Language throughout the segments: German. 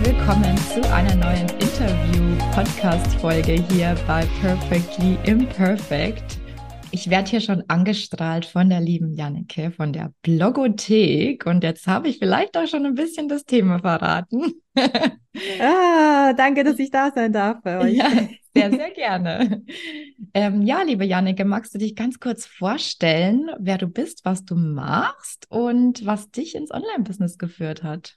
Willkommen zu einer neuen Interview-Podcast-Folge hier bei Perfectly Imperfect. Ich werde hier schon angestrahlt von der lieben Janneke von der Blogothek und jetzt habe ich vielleicht auch schon ein bisschen das Thema verraten. ah, danke, dass ich da sein darf bei euch. Ja, sehr, sehr gerne. Ähm, ja, liebe Janneke, magst du dich ganz kurz vorstellen, wer du bist, was du machst und was dich ins Online-Business geführt hat?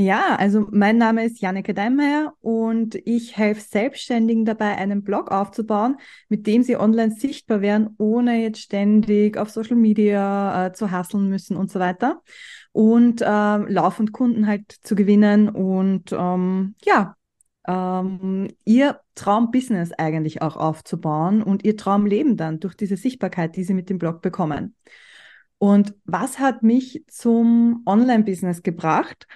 Ja, also mein Name ist Janneke Deinmeier und ich helfe Selbstständigen dabei, einen Blog aufzubauen, mit dem sie online sichtbar werden, ohne jetzt ständig auf Social Media äh, zu hasseln müssen und so weiter. Und äh, laufend Kunden halt zu gewinnen und ähm, ja, ähm, ihr Traumbusiness eigentlich auch aufzubauen und ihr Traumleben dann durch diese Sichtbarkeit, die sie mit dem Blog bekommen. Und was hat mich zum Online-Business gebracht?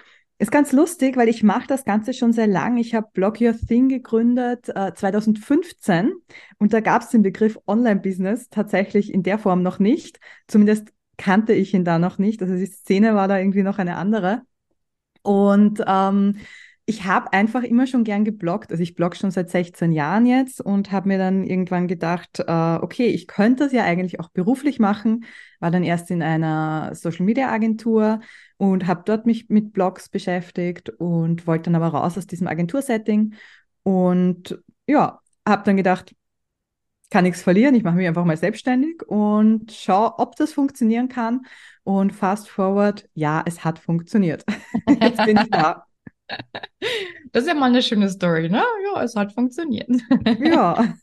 Ist ganz lustig, weil ich mache das Ganze schon sehr lang. Ich habe Blog Your Thing gegründet äh, 2015 und da gab es den Begriff Online-Business tatsächlich in der Form noch nicht. Zumindest kannte ich ihn da noch nicht. Also die Szene war da irgendwie noch eine andere. Und ähm, ich habe einfach immer schon gern gebloggt. Also ich blogge schon seit 16 Jahren jetzt und habe mir dann irgendwann gedacht, äh, okay, ich könnte das ja eigentlich auch beruflich machen. War dann erst in einer Social Media Agentur und habe dort mich mit Blogs beschäftigt und wollte dann aber raus aus diesem Agentursetting und ja, habe dann gedacht, kann nichts verlieren, ich mache mich einfach mal selbstständig und schaue, ob das funktionieren kann. Und fast forward, ja, es hat funktioniert. Jetzt bin ich da. Das ist ja mal eine schöne Story, ne? Ja, es hat funktioniert. Ja.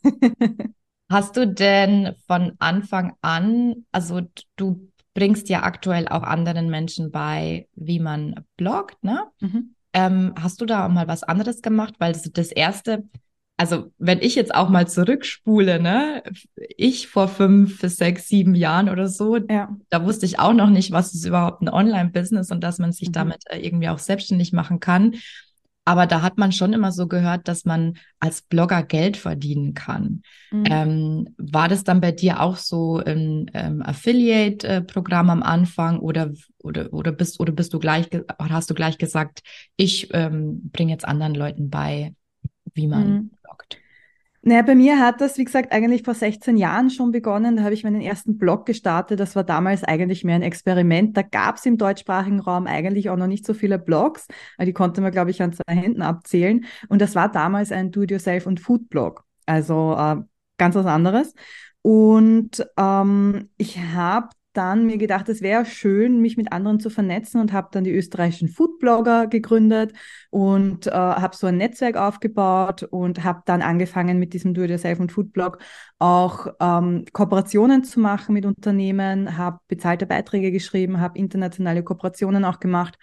Hast du denn von Anfang an, also du bringst ja aktuell auch anderen Menschen bei, wie man bloggt, ne? Mhm. Ähm, hast du da mal was anderes gemacht? Weil das, das erste, also wenn ich jetzt auch mal zurückspule, ne, ich vor fünf, sechs, sieben Jahren oder so, ja. da wusste ich auch noch nicht, was ist überhaupt ein Online-Business und dass man sich mhm. damit äh, irgendwie auch selbstständig machen kann. Aber da hat man schon immer so gehört, dass man als Blogger Geld verdienen kann. Mhm. Ähm, war das dann bei dir auch so ein ähm, Affiliate-Programm am Anfang oder, oder, oder bist, oder bist du gleich, hast du gleich gesagt, ich ähm, bringe jetzt anderen Leuten bei, wie man mhm. bloggt? Naja, bei mir hat das, wie gesagt, eigentlich vor 16 Jahren schon begonnen. Da habe ich meinen ersten Blog gestartet. Das war damals eigentlich mehr ein Experiment. Da gab es im deutschsprachigen Raum eigentlich auch noch nicht so viele Blogs. Die konnte man, glaube ich, an zwei Händen abzählen. Und das war damals ein Do-it-yourself und Food-Blog. Also äh, ganz was anderes. Und ähm, ich habe dann mir gedacht, es wäre schön, mich mit anderen zu vernetzen und habe dann die österreichischen Foodblogger gegründet und äh, habe so ein Netzwerk aufgebaut und habe dann angefangen mit diesem Do-it-yourself und Foodblog auch ähm, Kooperationen zu machen mit Unternehmen, habe bezahlte Beiträge geschrieben, habe internationale Kooperationen auch gemacht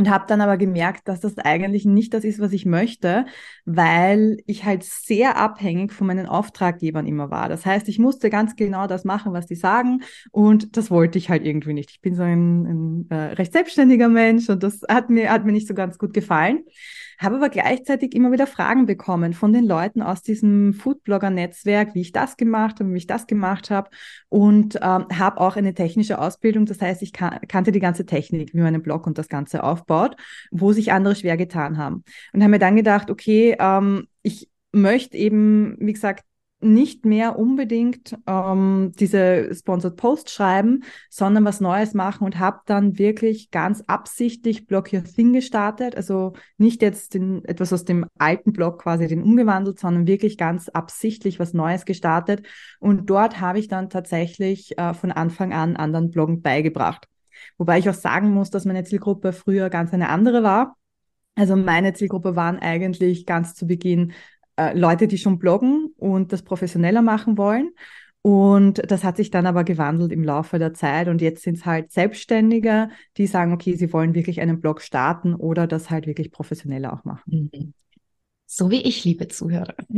und habe dann aber gemerkt, dass das eigentlich nicht das ist, was ich möchte, weil ich halt sehr abhängig von meinen Auftraggebern immer war. Das heißt, ich musste ganz genau das machen, was die sagen und das wollte ich halt irgendwie nicht. Ich bin so ein, ein äh, recht selbstständiger Mensch und das hat mir, hat mir nicht so ganz gut gefallen habe aber gleichzeitig immer wieder Fragen bekommen von den Leuten aus diesem Foodblogger-Netzwerk, wie ich das gemacht habe, wie ich das gemacht habe und ähm, habe auch eine technische Ausbildung. Das heißt, ich kan kannte die ganze Technik, wie man einen Blog und das Ganze aufbaut, wo sich andere schwer getan haben. Und habe mir dann gedacht, okay, ähm, ich möchte eben, wie gesagt, nicht mehr unbedingt ähm, diese Sponsored Post schreiben, sondern was Neues machen und habe dann wirklich ganz absichtlich Blog Your Thing gestartet. Also nicht jetzt den, etwas aus dem alten Blog quasi den umgewandelt, sondern wirklich ganz absichtlich was Neues gestartet. Und dort habe ich dann tatsächlich äh, von Anfang an anderen Bloggen beigebracht. Wobei ich auch sagen muss, dass meine Zielgruppe früher ganz eine andere war. Also meine Zielgruppe waren eigentlich ganz zu Beginn äh, Leute, die schon bloggen und das professioneller machen wollen. Und das hat sich dann aber gewandelt im Laufe der Zeit. Und jetzt sind es halt Selbstständige, die sagen, okay, sie wollen wirklich einen Blog starten oder das halt wirklich professioneller auch machen. Mhm. So wie ich, liebe Zuhörer.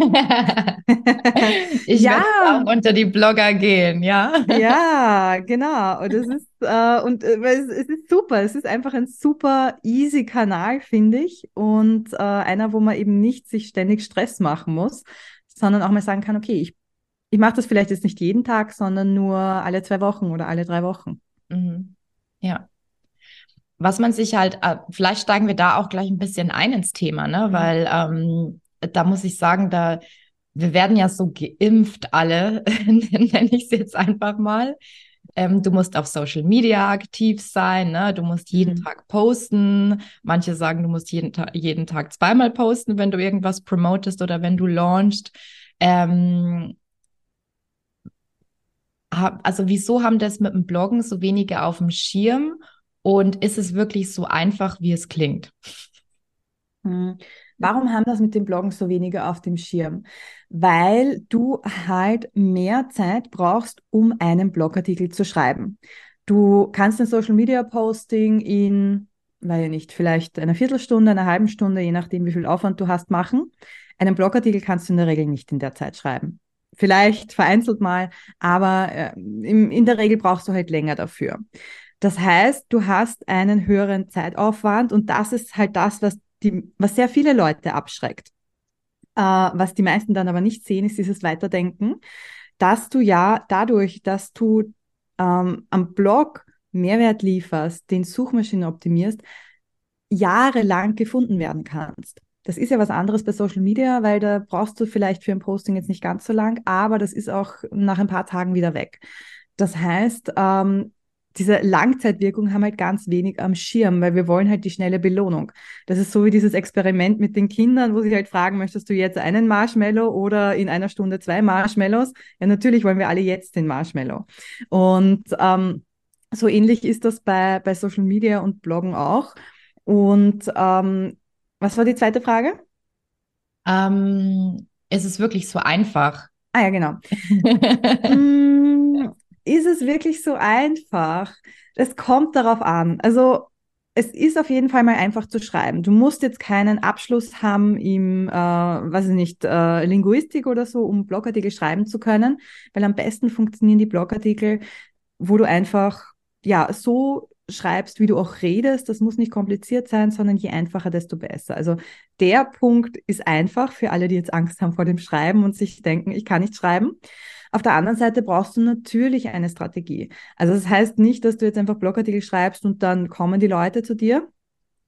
ich ja. werde auch unter die Blogger gehen, ja. ja, genau. Und es ist, äh, und äh, es, es, ist super. Es ist einfach ein super easy Kanal, finde ich. Und äh, einer, wo man eben nicht sich ständig Stress machen muss, sondern auch mal sagen kann, okay, ich, ich mache das vielleicht jetzt nicht jeden Tag, sondern nur alle zwei Wochen oder alle drei Wochen. Mhm. Ja. Was man sich halt, äh, vielleicht steigen wir da auch gleich ein bisschen ein ins Thema, ne? Mhm. Weil ähm, da muss ich sagen, da wir werden ja so geimpft alle, nenne ich es jetzt einfach mal. Ähm, du musst auf Social Media aktiv sein, ne? du musst jeden mhm. Tag posten. Manche sagen, du musst jeden, Ta jeden Tag zweimal posten, wenn du irgendwas promotest oder wenn du launchst. Ähm, also wieso haben das mit dem Bloggen so wenige auf dem Schirm und ist es wirklich so einfach, wie es klingt? Hm. Warum haben das mit dem Bloggen so wenige auf dem Schirm? Weil du halt mehr Zeit brauchst, um einen Blogartikel zu schreiben. Du kannst ein Social Media Posting in, weil nicht, vielleicht einer Viertelstunde, einer halben Stunde, je nachdem, wie viel Aufwand du hast, machen. Einen Blogartikel kannst du in der Regel nicht in der Zeit schreiben. Vielleicht vereinzelt mal, aber äh, in, in der Regel brauchst du halt länger dafür. Das heißt, du hast einen höheren Zeitaufwand und das ist halt das, was die, was sehr viele Leute abschreckt. Äh, was die meisten dann aber nicht sehen, ist dieses Weiterdenken, dass du ja dadurch, dass du ähm, am Blog Mehrwert lieferst, den Suchmaschinen optimierst, jahrelang gefunden werden kannst. Das ist ja was anderes bei Social Media, weil da brauchst du vielleicht für ein Posting jetzt nicht ganz so lang, aber das ist auch nach ein paar Tagen wieder weg. Das heißt, ähm, diese Langzeitwirkung haben halt ganz wenig am Schirm, weil wir wollen halt die schnelle Belohnung. Das ist so wie dieses Experiment mit den Kindern, wo sie halt fragen, möchtest du jetzt einen Marshmallow oder in einer Stunde zwei Marshmallows? Ja, natürlich wollen wir alle jetzt den Marshmallow. Und ähm, so ähnlich ist das bei, bei Social Media und Bloggen auch. Und ähm, was war die zweite Frage? Ähm, ist es wirklich so einfach? Ah ja, genau. ist es wirklich so einfach? Es kommt darauf an. Also es ist auf jeden Fall mal einfach zu schreiben. Du musst jetzt keinen Abschluss haben im, äh, weiß ich nicht, äh, Linguistik oder so, um Blogartikel schreiben zu können, weil am besten funktionieren die Blogartikel, wo du einfach ja so schreibst, wie du auch redest. Das muss nicht kompliziert sein, sondern je einfacher, desto besser. Also der Punkt ist einfach für alle, die jetzt Angst haben vor dem Schreiben und sich denken, ich kann nicht schreiben. Auf der anderen Seite brauchst du natürlich eine Strategie. Also das heißt nicht, dass du jetzt einfach Blogartikel schreibst und dann kommen die Leute zu dir,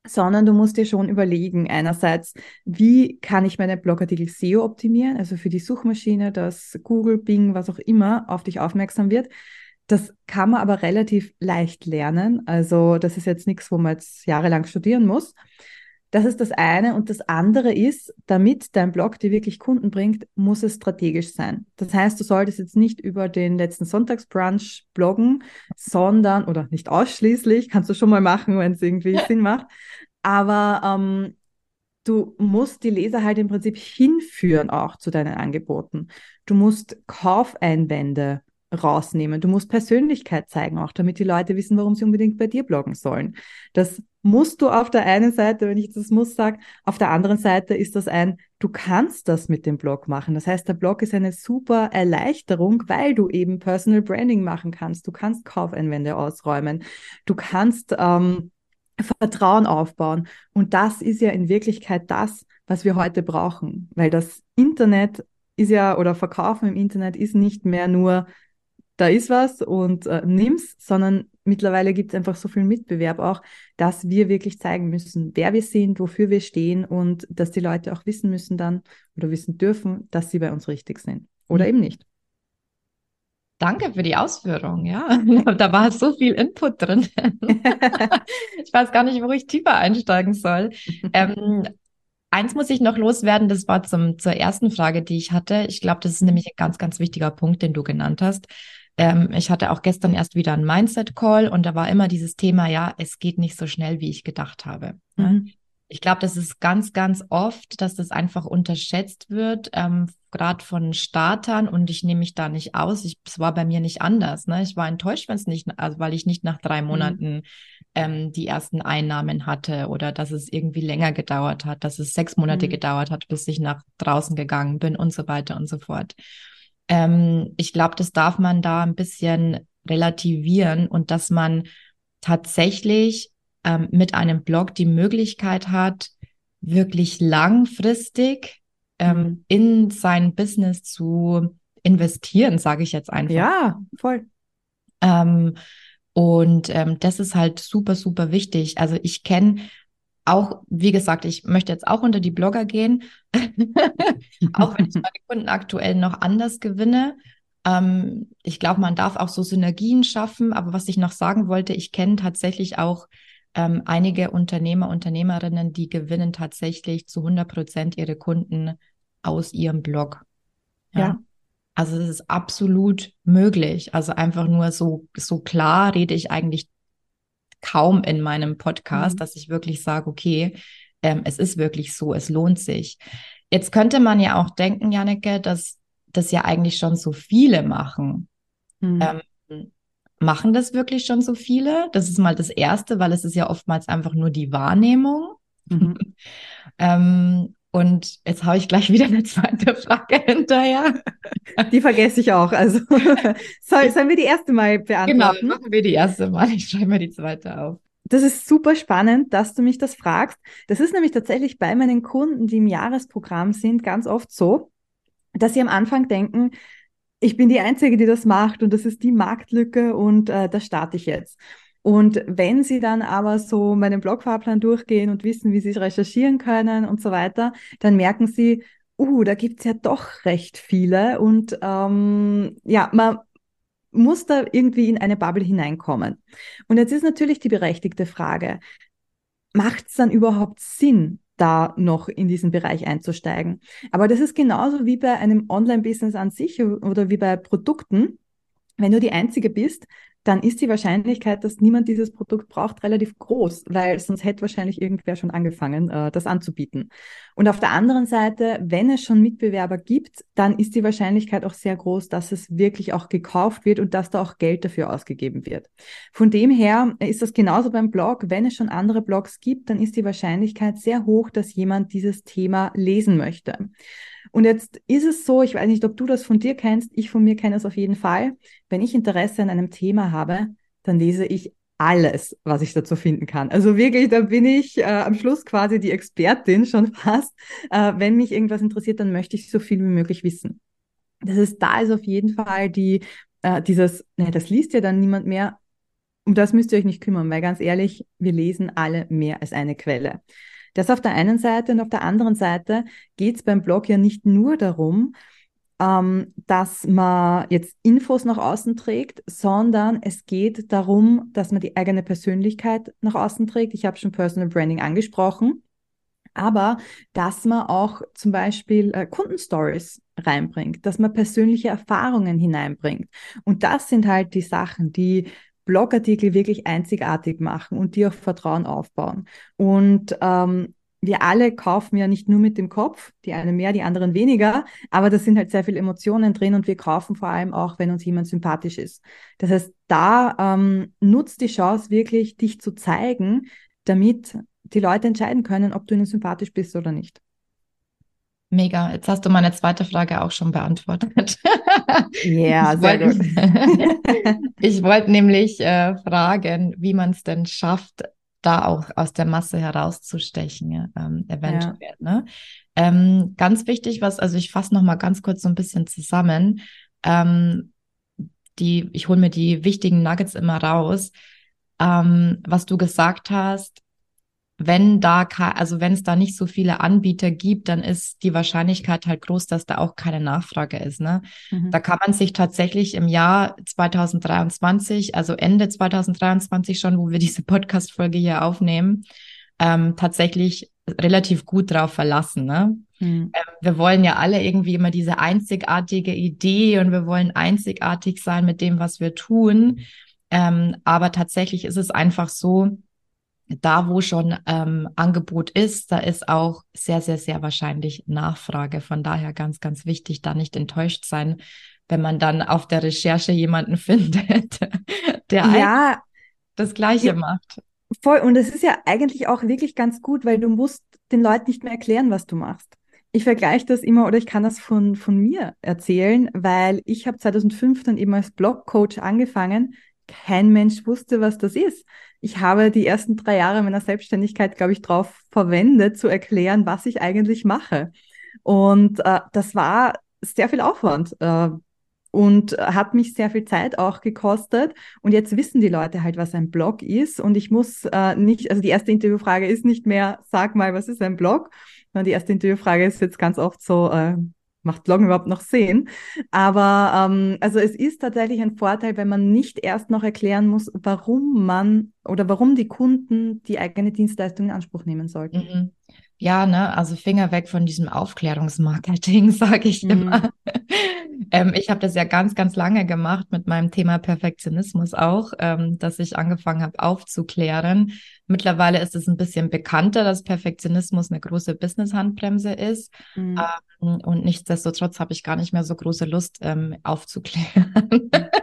sondern du musst dir schon überlegen, einerseits, wie kann ich meine Blogartikel SEO optimieren, also für die Suchmaschine, dass Google, Bing, was auch immer auf dich aufmerksam wird. Das kann man aber relativ leicht lernen. Also das ist jetzt nichts, wo man jetzt jahrelang studieren muss. Das ist das eine. Und das andere ist, damit dein Blog dir wirklich Kunden bringt, muss es strategisch sein. Das heißt, du solltest jetzt nicht über den letzten Sonntagsbrunch bloggen, sondern, oder nicht ausschließlich, kannst du schon mal machen, wenn es irgendwie Sinn macht. Aber ähm, du musst die Leser halt im Prinzip hinführen auch zu deinen Angeboten. Du musst Kaufeinwände rausnehmen. Du musst Persönlichkeit zeigen, auch damit die Leute wissen, warum sie unbedingt bei dir bloggen sollen. Das musst du auf der einen Seite, wenn ich das muss sage, auf der anderen Seite ist das ein, du kannst das mit dem Blog machen. Das heißt, der Blog ist eine super Erleichterung, weil du eben Personal Branding machen kannst. Du kannst Kaufeinwände ausräumen. Du kannst ähm, Vertrauen aufbauen. Und das ist ja in Wirklichkeit das, was wir heute brauchen, weil das Internet ist ja oder Verkaufen im Internet ist nicht mehr nur da ist was und äh, nimm's, sondern mittlerweile gibt es einfach so viel Mitbewerb auch, dass wir wirklich zeigen müssen, wer wir sind, wofür wir stehen und dass die Leute auch wissen müssen dann oder wissen dürfen, dass sie bei uns richtig sind oder mhm. eben nicht. Danke für die Ausführung, ja. Da war so viel Input drin. ich weiß gar nicht, wo ich tiefer einsteigen soll. Ähm, eins muss ich noch loswerden, das war zum, zur ersten Frage, die ich hatte. Ich glaube, das ist nämlich ein ganz, ganz wichtiger Punkt, den du genannt hast. Ähm, ich hatte auch gestern erst wieder einen Mindset-Call und da war immer dieses Thema, ja, es geht nicht so schnell, wie ich gedacht habe. Ne? Mhm. Ich glaube, das ist ganz, ganz oft, dass das einfach unterschätzt wird, ähm, gerade von Startern und ich nehme mich da nicht aus. es war bei mir nicht anders. Ne? Ich war enttäuscht, wenn es nicht, also weil ich nicht nach drei mhm. Monaten mhm. ähm, die ersten Einnahmen hatte oder dass es irgendwie länger gedauert hat, dass es sechs Monate mhm. gedauert hat, bis ich nach draußen gegangen bin und so weiter und so fort. Ähm, ich glaube, das darf man da ein bisschen relativieren und dass man tatsächlich ähm, mit einem Blog die Möglichkeit hat, wirklich langfristig ähm, mhm. in sein Business zu investieren, sage ich jetzt einfach. Ja, voll. Ähm, Und ähm, das ist halt super, super wichtig. Also ich kenne auch, wie gesagt, ich möchte jetzt auch unter die Blogger gehen, auch wenn ich meine Kunden aktuell noch anders gewinne. Ähm, ich glaube, man darf auch so Synergien schaffen. Aber was ich noch sagen wollte, ich kenne tatsächlich auch ähm, einige Unternehmer, Unternehmerinnen, die gewinnen tatsächlich zu 100 Prozent ihre Kunden aus ihrem Blog. Ja. ja. Also es ist absolut möglich. Also einfach nur so, so klar rede ich eigentlich kaum in meinem Podcast, mhm. dass ich wirklich sage, okay, ähm, es ist wirklich so, es lohnt sich. Jetzt könnte man ja auch denken, Janneke, dass das ja eigentlich schon so viele machen. Mhm. Ähm, machen das wirklich schon so viele? Das ist mal das Erste, weil es ist ja oftmals einfach nur die Wahrnehmung. Mhm. ähm, und jetzt habe ich gleich wieder eine zweite Frage hinterher. Die vergesse ich auch. Also soll, sollen wir die erste mal beantworten? Genau, machen wir die erste mal. Ich schreibe mir die zweite auf. Das ist super spannend, dass du mich das fragst. Das ist nämlich tatsächlich bei meinen Kunden, die im Jahresprogramm sind, ganz oft so, dass sie am Anfang denken, ich bin die Einzige, die das macht und das ist die Marktlücke und äh, da starte ich jetzt. Und wenn Sie dann aber so meinen Blogfahrplan durchgehen und wissen, wie Sie recherchieren können und so weiter, dann merken Sie, uh, da gibt's ja doch recht viele und ähm, ja, man muss da irgendwie in eine Bubble hineinkommen. Und jetzt ist natürlich die berechtigte Frage, macht es dann überhaupt Sinn, da noch in diesen Bereich einzusteigen? Aber das ist genauso wie bei einem Online-Business an sich oder wie bei Produkten. Wenn du die Einzige bist, dann ist die Wahrscheinlichkeit, dass niemand dieses Produkt braucht, relativ groß, weil sonst hätte wahrscheinlich irgendwer schon angefangen, äh, das anzubieten. Und auf der anderen Seite, wenn es schon Mitbewerber gibt, dann ist die Wahrscheinlichkeit auch sehr groß, dass es wirklich auch gekauft wird und dass da auch Geld dafür ausgegeben wird. Von dem her ist das genauso beim Blog. Wenn es schon andere Blogs gibt, dann ist die Wahrscheinlichkeit sehr hoch, dass jemand dieses Thema lesen möchte. Und jetzt ist es so, ich weiß nicht, ob du das von dir kennst, ich von mir kenne es auf jeden Fall. Wenn ich Interesse an einem Thema habe, dann lese ich alles, was ich dazu finden kann. Also wirklich, da bin ich äh, am Schluss quasi die Expertin schon fast. Äh, wenn mich irgendwas interessiert, dann möchte ich so viel wie möglich wissen. Das ist, da ist auf jeden Fall die, äh, dieses, ne, das liest ja dann niemand mehr. Um das müsst ihr euch nicht kümmern, weil ganz ehrlich, wir lesen alle mehr als eine Quelle. Das auf der einen Seite und auf der anderen Seite geht es beim Blog ja nicht nur darum, ähm, dass man jetzt Infos nach außen trägt, sondern es geht darum, dass man die eigene Persönlichkeit nach außen trägt. Ich habe schon Personal Branding angesprochen aber dass man auch zum Beispiel äh, Kundenstories reinbringt, dass man persönliche Erfahrungen hineinbringt. Und das sind halt die Sachen, die Blogartikel wirklich einzigartig machen und die auch Vertrauen aufbauen. Und ähm, wir alle kaufen ja nicht nur mit dem Kopf, die einen mehr, die anderen weniger, aber da sind halt sehr viele Emotionen drin und wir kaufen vor allem auch, wenn uns jemand sympathisch ist. Das heißt, da ähm, nutzt die Chance wirklich, dich zu zeigen, damit die Leute entscheiden können, ob du ihnen sympathisch bist oder nicht. Mega. Jetzt hast du meine zweite Frage auch schon beantwortet. Ja, sehr gut. ich wollte nämlich äh, fragen, wie man es denn schafft, da auch aus der Masse herauszustechen, ähm, eventuell. Ja. Ne? Ähm, ganz wichtig, was, also ich fasse nochmal ganz kurz so ein bisschen zusammen. Ähm, die, ich hole mir die wichtigen Nuggets immer raus. Ähm, was du gesagt hast, wenn da, also wenn es da nicht so viele Anbieter gibt, dann ist die Wahrscheinlichkeit halt groß, dass da auch keine Nachfrage ist. Ne? Mhm. Da kann man sich tatsächlich im Jahr 2023, also Ende 2023 schon, wo wir diese Podcast-Folge hier aufnehmen, ähm, tatsächlich relativ gut drauf verlassen. Ne? Mhm. Ähm, wir wollen ja alle irgendwie immer diese einzigartige Idee und wir wollen einzigartig sein mit dem, was wir tun. Ähm, aber tatsächlich ist es einfach so, da, wo schon ähm, Angebot ist, da ist auch sehr, sehr, sehr wahrscheinlich Nachfrage. Von daher ganz, ganz wichtig, da nicht enttäuscht sein, wenn man dann auf der Recherche jemanden findet, der ja, das Gleiche ja, macht. Voll. Und es ist ja eigentlich auch wirklich ganz gut, weil du musst den Leuten nicht mehr erklären, was du machst. Ich vergleiche das immer oder ich kann das von, von mir erzählen, weil ich habe 2005 dann eben als Blogcoach angefangen. Kein Mensch wusste, was das ist ich habe die ersten drei Jahre meiner Selbstständigkeit, glaube ich, darauf verwendet, zu erklären, was ich eigentlich mache. Und äh, das war sehr viel Aufwand. Äh, und hat mich sehr viel Zeit auch gekostet. Und jetzt wissen die Leute halt, was ein Blog ist. Und ich muss äh, nicht, also die erste Interviewfrage ist nicht mehr, sag mal, was ist ein Blog? Die erste Interviewfrage ist jetzt ganz oft so, äh, macht Bloggen überhaupt noch Sinn? Aber ähm, also es ist tatsächlich ein Vorteil, wenn man nicht erst noch erklären muss, warum man oder warum die Kunden die eigene Dienstleistung in Anspruch nehmen sollten. Mhm. Ja, ne, also Finger weg von diesem Aufklärungsmarketing, sage ich mhm. immer. ähm, ich habe das ja ganz, ganz lange gemacht mit meinem Thema Perfektionismus auch, ähm, dass ich angefangen habe aufzuklären. Mittlerweile ist es ein bisschen bekannter, dass Perfektionismus eine große Business-Handbremse ist. Mhm. Ähm, und nichtsdestotrotz habe ich gar nicht mehr so große Lust ähm, aufzuklären.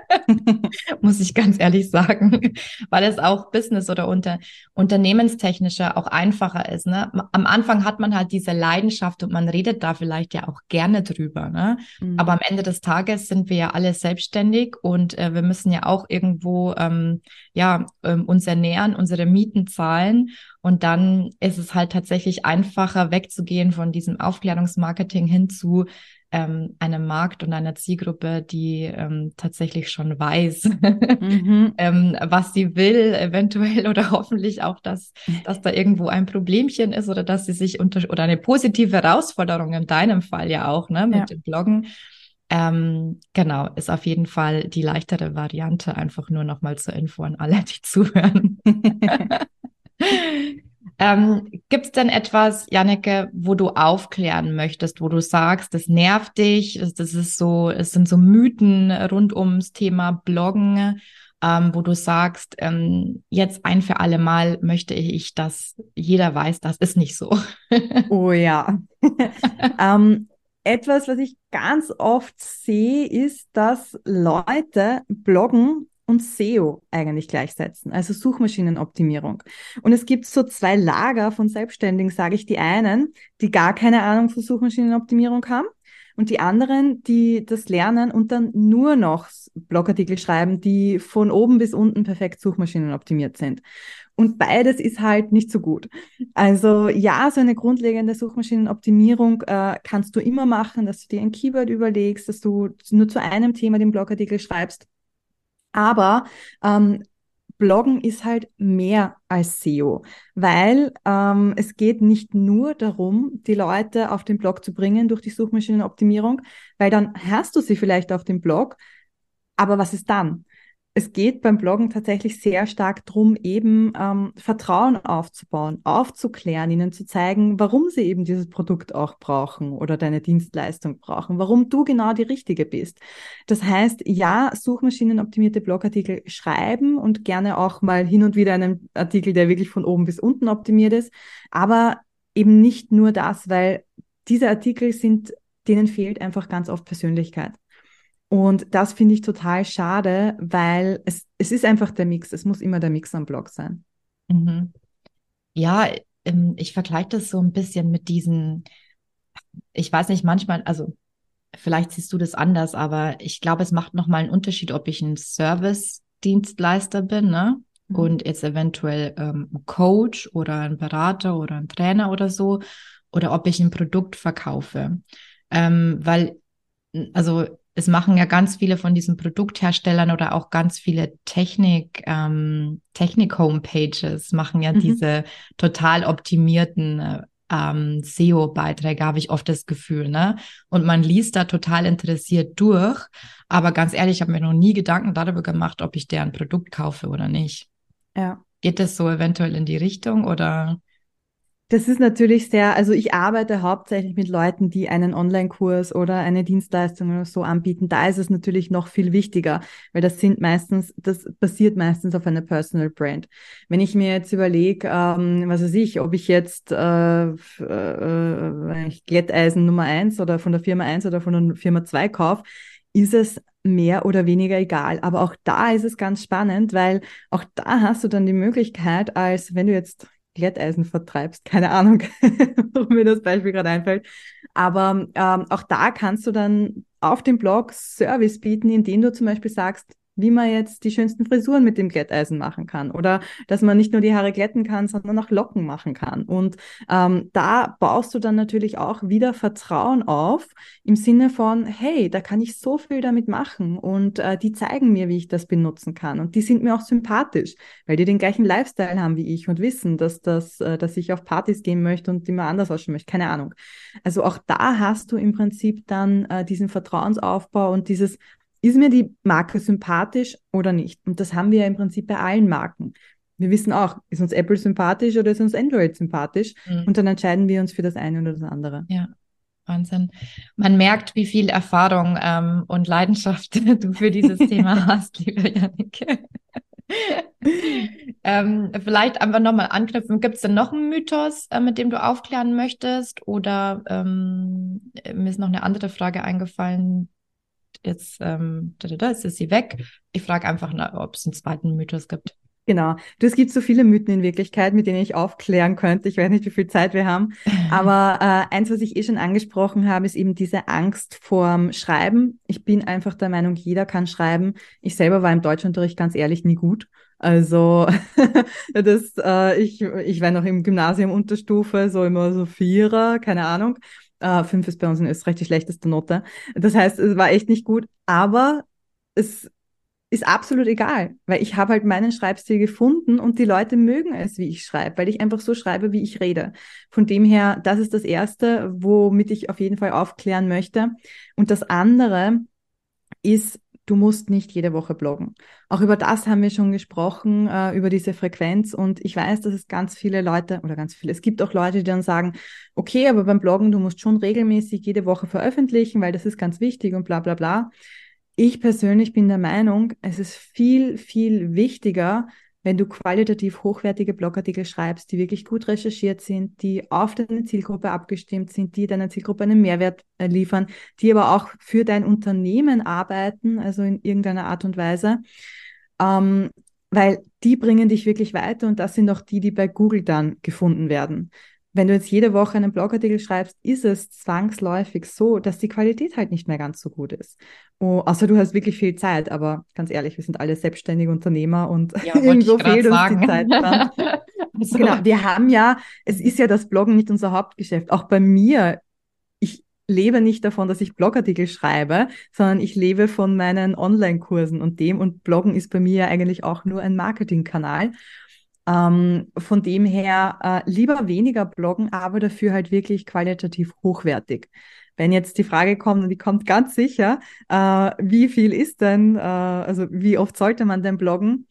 muss ich ganz ehrlich sagen, weil es auch Business oder unter, unternehmenstechnischer auch einfacher ist. Ne? Am Anfang hat man halt diese Leidenschaft und man redet da vielleicht ja auch gerne drüber. Ne? Mhm. Aber am Ende des Tages sind wir ja alle selbstständig und äh, wir müssen ja auch irgendwo ähm, ja ähm, uns ernähren, unsere Mieten zahlen und dann ist es halt tatsächlich einfacher wegzugehen von diesem Aufklärungsmarketing hin zu ähm, einem Markt und einer Zielgruppe, die ähm, tatsächlich schon weiß, mhm. ähm, was sie will, eventuell oder hoffentlich auch, dass, dass da irgendwo ein Problemchen ist oder dass sie sich unter oder eine positive Herausforderung in deinem Fall ja auch, ne, mit ja. dem Bloggen. Ähm, genau, ist auf jeden Fall die leichtere Variante, einfach nur nochmal zur Info an alle, die zuhören. Ähm, Gibt es denn etwas, Janneke, wo du aufklären möchtest, wo du sagst, das nervt dich, das ist so, es sind so Mythen rund ums Thema Bloggen, ähm, wo du sagst, ähm, jetzt ein für alle Mal möchte ich, dass jeder weiß, das ist nicht so. oh ja. ähm, etwas, was ich ganz oft sehe, ist, dass Leute bloggen und SEO eigentlich gleichsetzen, also Suchmaschinenoptimierung. Und es gibt so zwei Lager von Selbstständigen, sage ich, die einen, die gar keine Ahnung von Suchmaschinenoptimierung haben und die anderen, die das lernen und dann nur noch Blogartikel schreiben, die von oben bis unten perfekt Suchmaschinenoptimiert sind. Und beides ist halt nicht so gut. Also ja, so eine grundlegende Suchmaschinenoptimierung äh, kannst du immer machen, dass du dir ein Keyword überlegst, dass du nur zu einem Thema den Blogartikel schreibst. Aber ähm, Bloggen ist halt mehr als SEO, weil ähm, es geht nicht nur darum, die Leute auf den Blog zu bringen durch die Suchmaschinenoptimierung, weil dann hast du sie vielleicht auf dem Blog, aber was ist dann? Es geht beim Bloggen tatsächlich sehr stark darum, eben ähm, Vertrauen aufzubauen, aufzuklären, ihnen zu zeigen, warum sie eben dieses Produkt auch brauchen oder deine Dienstleistung brauchen, warum du genau die Richtige bist. Das heißt, ja, suchmaschinenoptimierte Blogartikel schreiben und gerne auch mal hin und wieder einen Artikel, der wirklich von oben bis unten optimiert ist, aber eben nicht nur das, weil diese Artikel sind, denen fehlt einfach ganz oft Persönlichkeit. Und das finde ich total schade, weil es, es ist einfach der Mix. Es muss immer der Mix am Blog sein. Mhm. Ja, ähm, ich vergleiche das so ein bisschen mit diesen, ich weiß nicht, manchmal, also vielleicht siehst du das anders, aber ich glaube, es macht nochmal einen Unterschied, ob ich ein Service-Dienstleister bin, ne? Mhm. Und jetzt eventuell ähm, ein Coach oder ein Berater oder ein Trainer oder so, oder ob ich ein Produkt verkaufe. Ähm, weil, also es machen ja ganz viele von diesen Produktherstellern oder auch ganz viele Technik, ähm, Technik-Homepages machen ja mhm. diese total optimierten ähm, SEO-Beiträge, habe ich oft das Gefühl, ne? Und man liest da total interessiert durch. Aber ganz ehrlich, ich habe mir noch nie Gedanken darüber gemacht, ob ich deren Produkt kaufe oder nicht. Ja. Geht das so eventuell in die Richtung oder? Das ist natürlich sehr, also ich arbeite hauptsächlich mit Leuten, die einen Online-Kurs oder eine Dienstleistung oder so anbieten. Da ist es natürlich noch viel wichtiger, weil das sind meistens, das basiert meistens auf einer Personal Brand. Wenn ich mir jetzt überlege, ähm, was weiß ich, ob ich jetzt äh, äh, Glätteisen Nummer eins oder von der Firma eins oder von der Firma zwei kaufe, ist es mehr oder weniger egal. Aber auch da ist es ganz spannend, weil auch da hast du dann die Möglichkeit, als wenn du jetzt Glätteisen vertreibst. Keine Ahnung, warum mir das Beispiel gerade einfällt. Aber ähm, auch da kannst du dann auf dem Blog Service bieten, indem du zum Beispiel sagst, wie man jetzt die schönsten Frisuren mit dem Glätteisen machen kann oder dass man nicht nur die Haare glätten kann, sondern auch Locken machen kann. Und ähm, da baust du dann natürlich auch wieder Vertrauen auf im Sinne von, hey, da kann ich so viel damit machen und äh, die zeigen mir, wie ich das benutzen kann und die sind mir auch sympathisch, weil die den gleichen Lifestyle haben wie ich und wissen, dass das, äh, dass ich auf Partys gehen möchte und mal anders ausschauen möchte, keine Ahnung. Also auch da hast du im Prinzip dann äh, diesen Vertrauensaufbau und dieses ist mir die Marke sympathisch oder nicht? Und das haben wir ja im Prinzip bei allen Marken. Wir wissen auch, ist uns Apple sympathisch oder ist uns Android sympathisch? Mhm. Und dann entscheiden wir uns für das eine oder das andere. Ja. Wahnsinn. Man merkt, wie viel Erfahrung ähm, und Leidenschaft du für dieses Thema hast, liebe Jannike. ähm, vielleicht einfach nochmal anknüpfen. Gibt es denn noch einen Mythos, äh, mit dem du aufklären möchtest? Oder ähm, mir ist noch eine andere Frage eingefallen, jetzt, ähm, da, da, da, ist sie weg. Ich frage einfach, ob es einen zweiten Mythos gibt. Genau. Du, es gibt so viele Mythen in Wirklichkeit, mit denen ich aufklären könnte. Ich weiß nicht, wie viel Zeit wir haben. Aber äh, eins, was ich eh schon angesprochen habe, ist eben diese Angst vorm Schreiben. Ich bin einfach der Meinung, jeder kann schreiben. Ich selber war im Deutschunterricht ganz ehrlich nie gut. Also das, äh, ich, ich war noch im Gymnasium Unterstufe, so immer so Vierer, keine Ahnung. Uh, fünf ist bei uns in Österreich die schlechteste Note. Das heißt, es war echt nicht gut, aber es ist absolut egal, weil ich habe halt meinen Schreibstil gefunden und die Leute mögen es, wie ich schreibe, weil ich einfach so schreibe, wie ich rede. Von dem her, das ist das Erste, womit ich auf jeden Fall aufklären möchte. Und das andere ist, du musst nicht jede Woche bloggen. Auch über das haben wir schon gesprochen, äh, über diese Frequenz. Und ich weiß, dass es ganz viele Leute oder ganz viele, es gibt auch Leute, die dann sagen, okay, aber beim Bloggen, du musst schon regelmäßig jede Woche veröffentlichen, weil das ist ganz wichtig und bla bla bla. Ich persönlich bin der Meinung, es ist viel, viel wichtiger, wenn du qualitativ hochwertige Blogartikel schreibst, die wirklich gut recherchiert sind, die auf deine Zielgruppe abgestimmt sind, die deiner Zielgruppe einen Mehrwert äh, liefern, die aber auch für dein Unternehmen arbeiten, also in irgendeiner Art und Weise, ähm, weil die bringen dich wirklich weiter und das sind auch die, die bei Google dann gefunden werden wenn du jetzt jede Woche einen Blogartikel schreibst, ist es zwangsläufig so, dass die Qualität halt nicht mehr ganz so gut ist. Oh, außer du hast wirklich viel Zeit, aber ganz ehrlich, wir sind alle selbstständige Unternehmer und ja, irgendwo fehlt uns sagen. die Zeit also. Genau, wir haben ja, es ist ja das Bloggen nicht unser Hauptgeschäft. Auch bei mir, ich lebe nicht davon, dass ich Blogartikel schreibe, sondern ich lebe von meinen Online-Kursen und dem und Bloggen ist bei mir ja eigentlich auch nur ein Marketingkanal. Ähm, von dem her äh, lieber weniger bloggen, aber dafür halt wirklich qualitativ hochwertig. Wenn jetzt die Frage kommt, und die kommt ganz sicher, äh, wie viel ist denn, äh, also wie oft sollte man denn bloggen?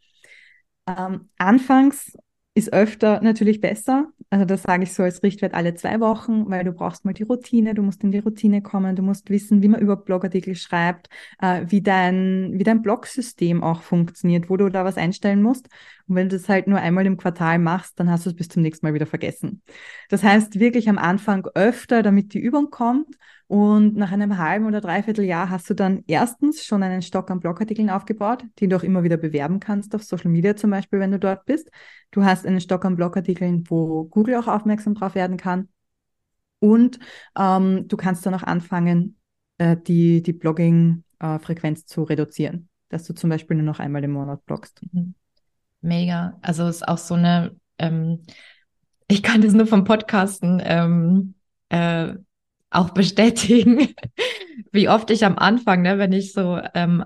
Ähm, anfangs ist öfter natürlich besser. Also das sage ich so als Richtwert alle zwei Wochen, weil du brauchst mal die Routine, du musst in die Routine kommen, du musst wissen, wie man über Blogartikel schreibt, äh, wie dein, wie dein Blogsystem auch funktioniert, wo du da was einstellen musst. Und wenn du das halt nur einmal im Quartal machst, dann hast du es bis zum nächsten Mal wieder vergessen. Das heißt wirklich am Anfang öfter, damit die Übung kommt und nach einem halben oder dreiviertel Jahr hast du dann erstens schon einen Stock an Blogartikeln aufgebaut, den du auch immer wieder bewerben kannst auf Social Media zum Beispiel, wenn du dort bist. Du hast einen Stock an Blogartikeln, wo Google auch aufmerksam drauf werden kann. Und ähm, du kannst dann auch anfangen, äh, die, die Blogging-Frequenz äh, zu reduzieren, dass du zum Beispiel nur noch einmal im Monat bloggst. Mhm. Mega. Also ist auch so eine, ähm, ich kann das nur vom Podcasten ähm, äh, auch bestätigen, wie oft ich am Anfang, ne, wenn ich so ähm,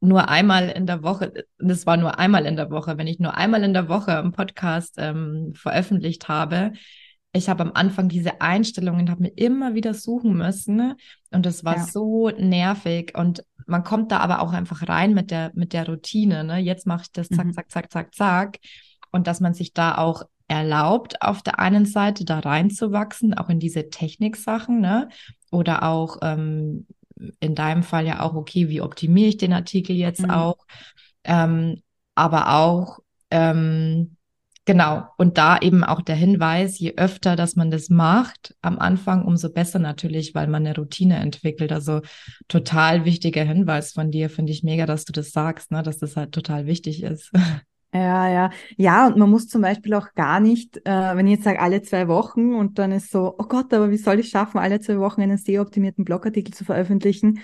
nur einmal in der Woche, das war nur einmal in der Woche, wenn ich nur einmal in der Woche einen Podcast ähm, veröffentlicht habe, ich habe am Anfang diese Einstellungen, habe mir immer wieder suchen müssen ne? und das war ja. so nervig und man kommt da aber auch einfach rein mit der mit der Routine. Ne? Jetzt mache ich das zack mhm. zack zack zack zack und dass man sich da auch erlaubt, auf der einen Seite da reinzuwachsen, auch in diese Techniksachen, ne? Oder auch ähm, in deinem Fall ja auch, okay, wie optimiere ich den Artikel jetzt mhm. auch? Ähm, aber auch, ähm, genau, und da eben auch der Hinweis, je öfter, dass man das macht, am Anfang, umso besser natürlich, weil man eine Routine entwickelt. Also total wichtiger Hinweis von dir, finde ich mega, dass du das sagst, ne? dass das halt total wichtig ist. Ja, ja. Ja, und man muss zum Beispiel auch gar nicht, äh, wenn ich jetzt sage, alle zwei Wochen und dann ist so, oh Gott, aber wie soll ich schaffen, alle zwei Wochen einen SEO-optimierten Blogartikel zu veröffentlichen?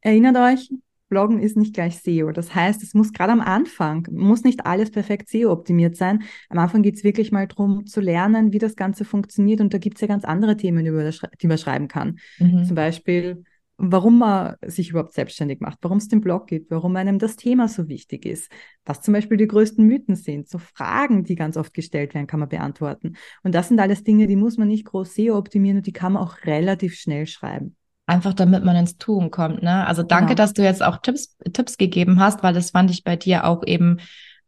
Erinnert euch, Bloggen ist nicht gleich SEO. Das heißt, es muss gerade am Anfang, muss nicht alles perfekt SEO-optimiert sein. Am Anfang geht es wirklich mal darum zu lernen, wie das Ganze funktioniert. Und da gibt es ja ganz andere Themen, die man schreiben kann. Mhm. Zum Beispiel, warum man sich überhaupt selbstständig macht, warum es den Blog gibt, warum einem das Thema so wichtig ist, was zum Beispiel die größten Mythen sind, so Fragen, die ganz oft gestellt werden, kann man beantworten. Und das sind alles Dinge, die muss man nicht groß SEO optimieren und die kann man auch relativ schnell schreiben. Einfach damit man ins Tun kommt, ne? Also danke, genau. dass du jetzt auch Tipps, Tipps gegeben hast, weil das fand ich bei dir auch eben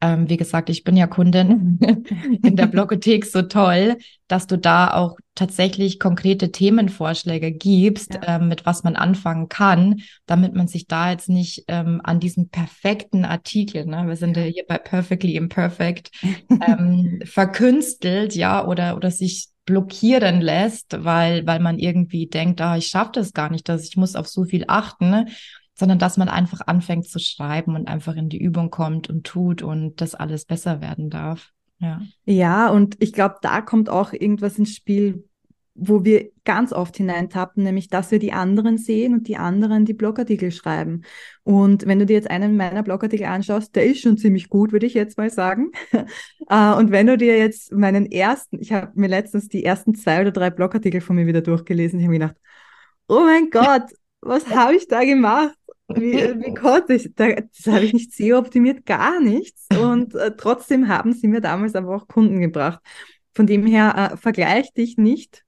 ähm, wie gesagt, ich bin ja Kundin in der Blogothek so toll, dass du da auch tatsächlich konkrete Themenvorschläge gibst, ja. ähm, mit was man anfangen kann, damit man sich da jetzt nicht ähm, an diesen perfekten Artikel, ne, wir sind ja hier bei Perfectly Imperfect, ähm, verkünstelt, ja, oder, oder sich blockieren lässt, weil, weil man irgendwie denkt, ah, ich schaffe das gar nicht, dass ich muss auf so viel achten. Ne? sondern dass man einfach anfängt zu schreiben und einfach in die Übung kommt und tut und das alles besser werden darf. Ja, ja und ich glaube, da kommt auch irgendwas ins Spiel, wo wir ganz oft hineintappen, nämlich dass wir die anderen sehen und die anderen die Blogartikel schreiben. Und wenn du dir jetzt einen meiner Blogartikel anschaust, der ist schon ziemlich gut, würde ich jetzt mal sagen. Äh, und wenn du dir jetzt meinen ersten, ich habe mir letztens die ersten zwei oder drei Blogartikel von mir wieder durchgelesen, ich habe mir gedacht, oh mein Gott, was habe ich da gemacht? Wie, wie konnte ich? Da, das habe ich nicht SEO-optimiert, gar nichts. Und äh, trotzdem haben sie mir damals aber auch Kunden gebracht. Von dem her, äh, vergleich dich nicht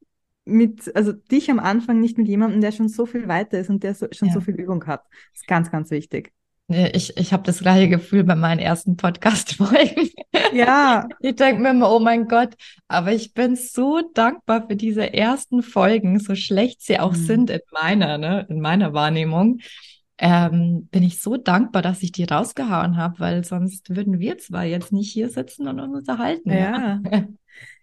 mit, also dich am Anfang nicht mit jemandem, der schon so viel weiter ist und der so, schon ja. so viel Übung hat. Das ist ganz, ganz wichtig. Ich, ich habe das gleiche Gefühl bei meinen ersten Podcast-Folgen. Ja. Ich denke mir immer, oh mein Gott, aber ich bin so dankbar für diese ersten Folgen, so schlecht sie auch mhm. sind in meiner, ne, in meiner Wahrnehmung ähm, bin ich so dankbar, dass ich die rausgehauen habe, weil sonst würden wir zwar jetzt nicht hier sitzen und uns unterhalten. Ja.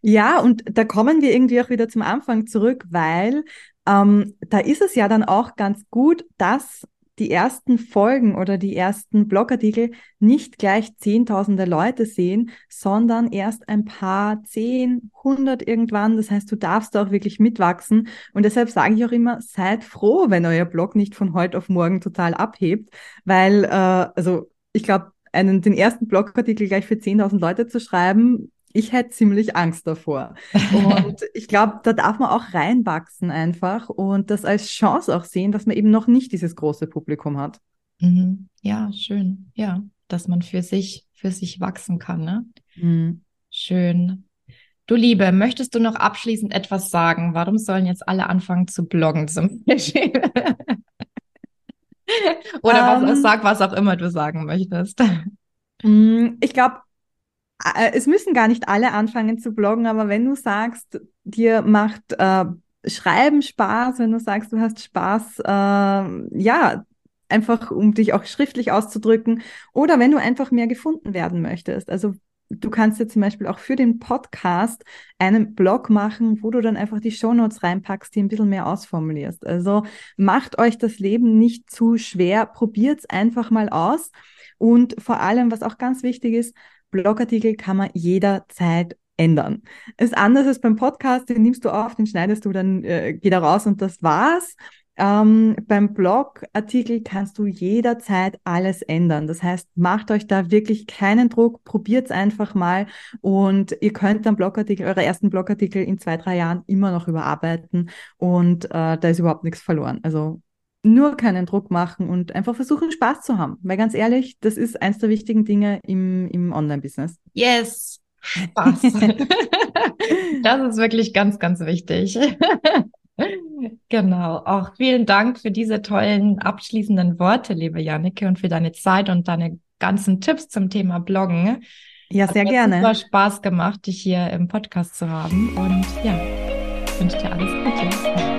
ja, und da kommen wir irgendwie auch wieder zum Anfang zurück, weil ähm, da ist es ja dann auch ganz gut, dass die ersten Folgen oder die ersten Blogartikel nicht gleich zehntausende Leute sehen, sondern erst ein paar, zehn, hundert irgendwann. Das heißt, du darfst auch wirklich mitwachsen. Und deshalb sage ich auch immer, seid froh, wenn euer Blog nicht von heute auf morgen total abhebt, weil, äh, also ich glaube, einen, den ersten Blogartikel gleich für 10.000 Leute zu schreiben, ich hätte ziemlich Angst davor. Und ich glaube, da darf man auch reinwachsen einfach und das als Chance auch sehen, dass man eben noch nicht dieses große Publikum hat. Mhm. Ja, schön. Ja, dass man für sich, für sich wachsen kann. Ne? Mhm. Schön. Du Liebe, möchtest du noch abschließend etwas sagen? Warum sollen jetzt alle anfangen zu bloggen zum Beispiel? Oder um, was, ähm. sag was auch immer du sagen möchtest. Mm, ich glaube, es müssen gar nicht alle anfangen zu bloggen, aber wenn du sagst, dir macht äh, Schreiben Spaß, wenn du sagst, du hast Spaß, äh, ja, einfach um dich auch schriftlich auszudrücken oder wenn du einfach mehr gefunden werden möchtest. Also du kannst dir zum Beispiel auch für den Podcast einen Blog machen, wo du dann einfach die Shownotes reinpackst, die ein bisschen mehr ausformulierst. Also macht euch das Leben nicht zu schwer, probiert es einfach mal aus. Und vor allem, was auch ganz wichtig ist, Blogartikel kann man jederzeit ändern. Ist anders als beim Podcast, den nimmst du auf, den schneidest du, dann äh, geht er raus und das war's. Ähm, beim Blogartikel kannst du jederzeit alles ändern. Das heißt, macht euch da wirklich keinen Druck, probiert es einfach mal und ihr könnt dann Blogartikel, eure ersten Blogartikel in zwei, drei Jahren immer noch überarbeiten und äh, da ist überhaupt nichts verloren. Also nur keinen Druck machen und einfach versuchen, Spaß zu haben. Weil ganz ehrlich, das ist eins der wichtigen Dinge im, im Online-Business. Yes, Spaß. das ist wirklich ganz, ganz wichtig. genau. Auch vielen Dank für diese tollen abschließenden Worte, liebe Jannike, und für deine Zeit und deine ganzen Tipps zum Thema Bloggen. Ja, sehr Hat gerne. Super Spaß gemacht, dich hier im Podcast zu haben. Und ja, wünsche dir alles Gute.